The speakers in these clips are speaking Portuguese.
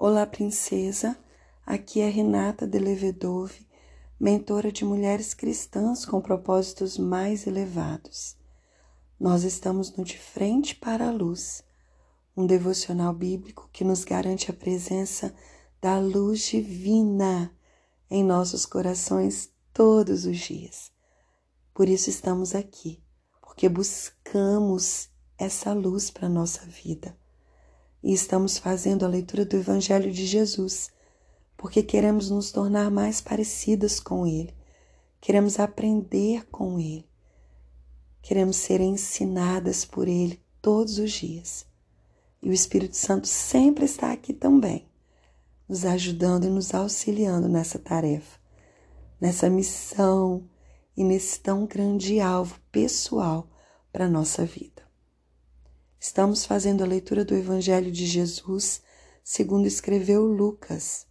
Olá, princesa. Aqui é Renata de Levedove, mentora de mulheres cristãs com propósitos mais elevados. Nós estamos no De Frente para a Luz, um devocional bíblico que nos garante a presença da luz divina em nossos corações todos os dias. Por isso estamos aqui, porque buscamos essa luz para a nossa vida e estamos fazendo a leitura do Evangelho de Jesus, porque queremos nos tornar mais parecidas com Ele, queremos aprender com Ele, queremos ser ensinadas por Ele todos os dias. E o Espírito Santo sempre está aqui também, nos ajudando e nos auxiliando nessa tarefa, nessa missão e nesse tão grande alvo pessoal para a nossa vida. Estamos fazendo a leitura do Evangelho de Jesus, segundo escreveu Lucas.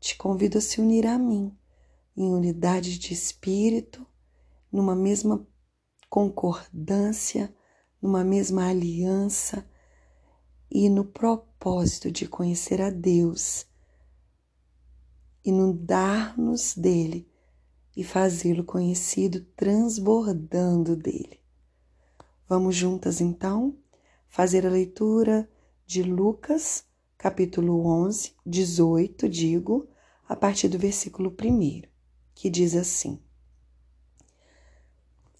Te convido a se unir a mim, em unidade de espírito, numa mesma concordância, numa mesma aliança e no propósito de conhecer a Deus, inundar-nos dele e fazê-lo conhecido transbordando dele. Vamos juntas então fazer a leitura de Lucas, capítulo 11, 18, digo, a partir do versículo 1, que diz assim: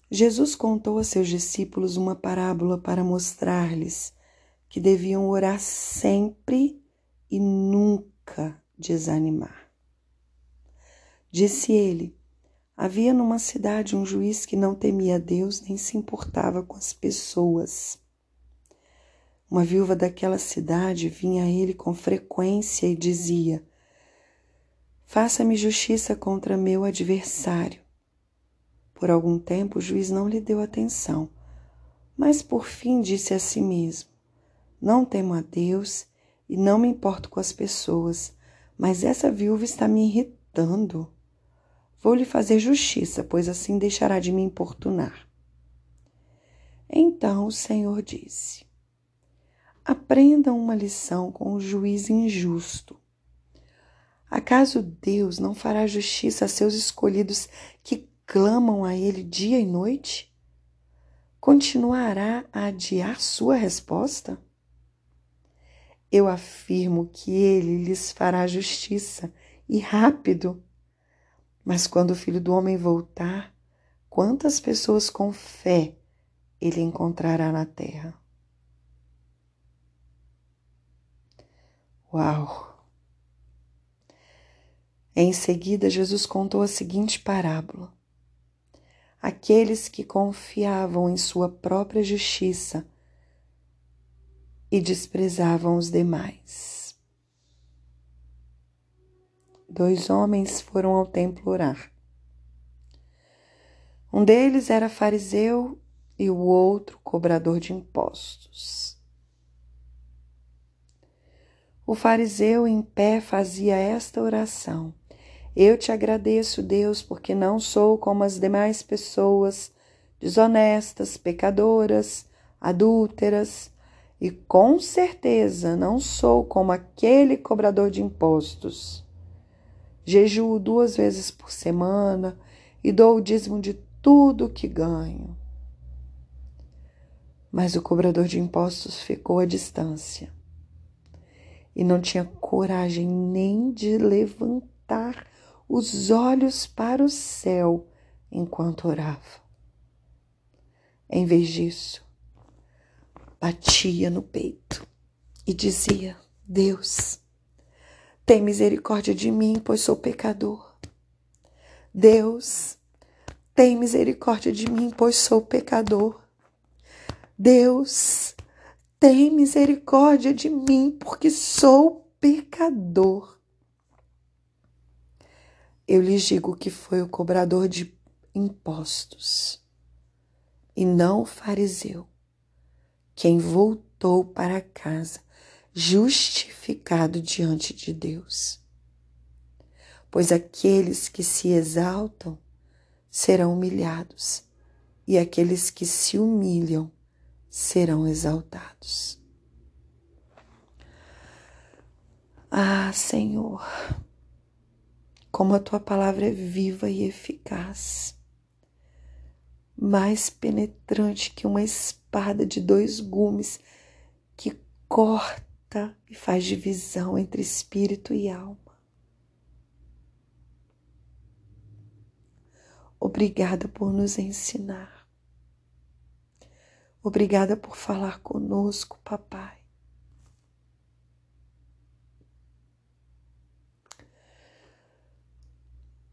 Jesus contou a seus discípulos uma parábola para mostrar-lhes que deviam orar sempre e nunca desanimar. Disse ele: Havia numa cidade um juiz que não temia Deus nem se importava com as pessoas. Uma viúva daquela cidade vinha a ele com frequência e dizia: Faça-me justiça contra meu adversário. Por algum tempo o juiz não lhe deu atenção, mas por fim disse a si mesmo: Não temo a Deus e não me importo com as pessoas, mas essa viúva está me irritando. Vou-lhe fazer justiça, pois assim deixará de me importunar. Então o Senhor disse: Aprendam uma lição com o juiz injusto. Acaso Deus não fará justiça a seus escolhidos que clamam a Ele dia e noite? Continuará a adiar sua resposta? Eu afirmo que Ele lhes fará justiça e rápido. Mas quando o filho do homem voltar, quantas pessoas com fé ele encontrará na terra? Uau! Em seguida, Jesus contou a seguinte parábola: Aqueles que confiavam em sua própria justiça e desprezavam os demais. Dois homens foram ao templo orar. Um deles era fariseu e o outro cobrador de impostos. O fariseu em pé fazia esta oração: Eu te agradeço, Deus, porque não sou como as demais pessoas, desonestas, pecadoras, adúlteras, e com certeza não sou como aquele cobrador de impostos jejuo duas vezes por semana e dou o dízimo de tudo que ganho. Mas o cobrador de impostos ficou à distância e não tinha coragem nem de levantar os olhos para o céu enquanto orava. Em vez disso, batia no peito e dizia: Deus, tem misericórdia de mim, pois sou pecador. Deus, tem misericórdia de mim, pois sou pecador. Deus, tem misericórdia de mim, porque sou pecador. Eu lhes digo que foi o cobrador de impostos e não o fariseu quem voltou para casa justificado diante de Deus. Pois aqueles que se exaltam serão humilhados, e aqueles que se humilham serão exaltados. Ah, Senhor, como a tua palavra é viva e eficaz, mais penetrante que uma espada de dois gumes que corta e faz divisão entre espírito e alma. Obrigada por nos ensinar. Obrigada por falar conosco, papai.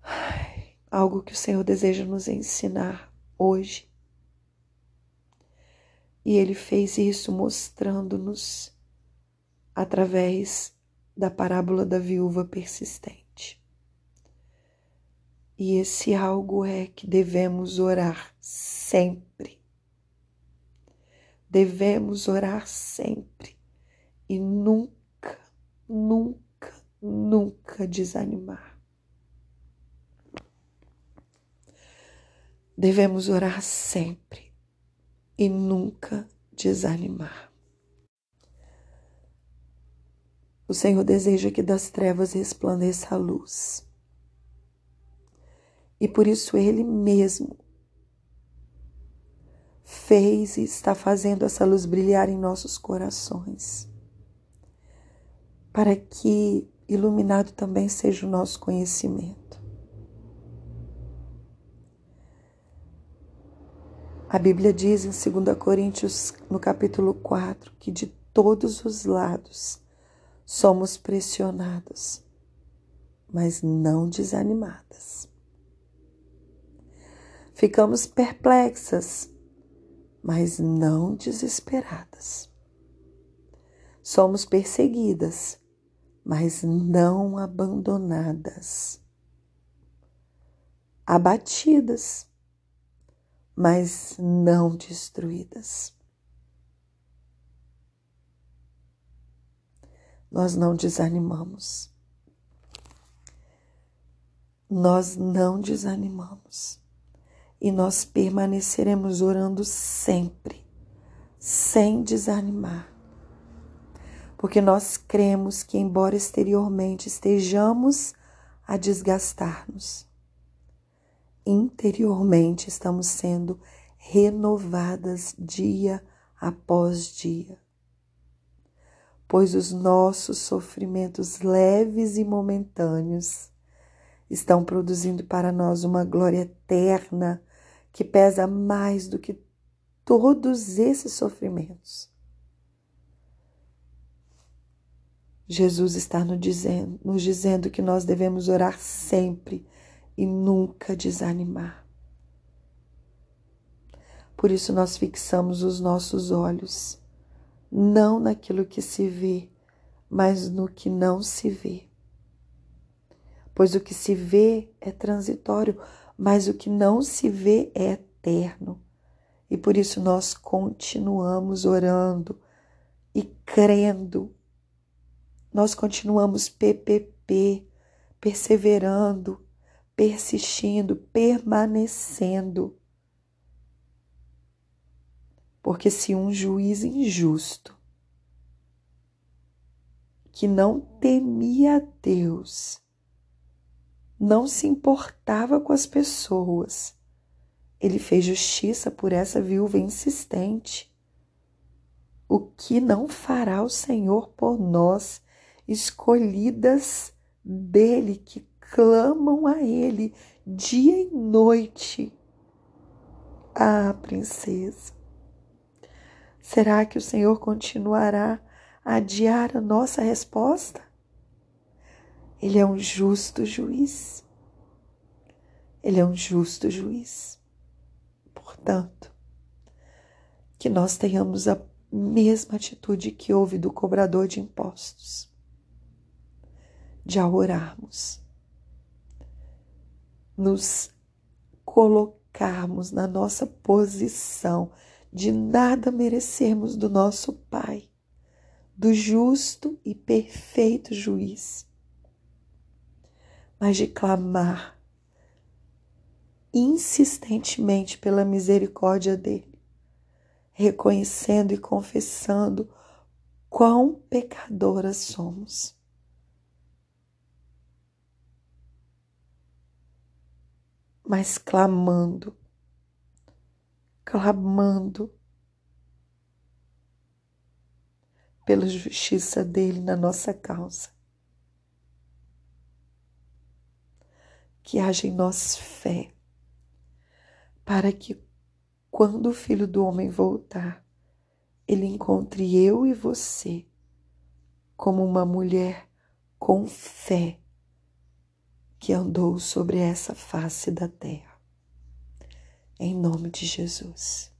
Ai, algo que o Senhor deseja nos ensinar hoje. E Ele fez isso mostrando-nos através da parábola da viúva persistente. E esse algo é que devemos orar sempre. Devemos orar sempre e nunca, nunca, nunca desanimar. Devemos orar sempre e nunca desanimar. O Senhor deseja que das trevas resplandeça a luz e por isso Ele mesmo fez e está fazendo essa luz brilhar em nossos corações, para que iluminado também seja o nosso conhecimento. A Bíblia diz em 2 Coríntios, no capítulo 4, que de todos os lados somos pressionados, mas não desanimadas. Ficamos perplexas, mas não desesperadas. Somos perseguidas, mas não abandonadas. Abatidas, mas não destruídas. Nós não desanimamos. Nós não desanimamos e nós permaneceremos orando sempre, sem desanimar. Porque nós cremos que, embora exteriormente estejamos a desgastar-nos, interiormente estamos sendo renovadas dia após dia. Pois os nossos sofrimentos leves e momentâneos estão produzindo para nós uma glória eterna que pesa mais do que todos esses sofrimentos. Jesus está nos dizendo, nos dizendo que nós devemos orar sempre e nunca desanimar. Por isso nós fixamos os nossos olhos não naquilo que se vê, mas no que não se vê. Pois o que se vê é transitório, mas o que não se vê é eterno. E por isso nós continuamos orando e crendo. Nós continuamos PPP, perseverando, persistindo, permanecendo. Porque se um juiz injusto, que não temia Deus, não se importava com as pessoas. Ele fez justiça por essa viúva insistente. O que não fará o Senhor por nós, escolhidas dele, que clamam a Ele dia e noite? Ah, princesa, será que o Senhor continuará a adiar a nossa resposta? Ele é um justo juiz. Ele é um justo juiz. Portanto, que nós tenhamos a mesma atitude que houve do cobrador de impostos, de ao orarmos, nos colocarmos na nossa posição de nada merecermos do nosso Pai, do justo e perfeito juiz, mas de clamar insistentemente pela misericórdia dele, reconhecendo e confessando quão pecadoras somos. Mas clamando clamando pela justiça dele na nossa causa. Que haja em nós fé, para que quando o Filho do Homem voltar, ele encontre eu e você como uma mulher com fé que andou sobre essa face da terra. Em nome de Jesus.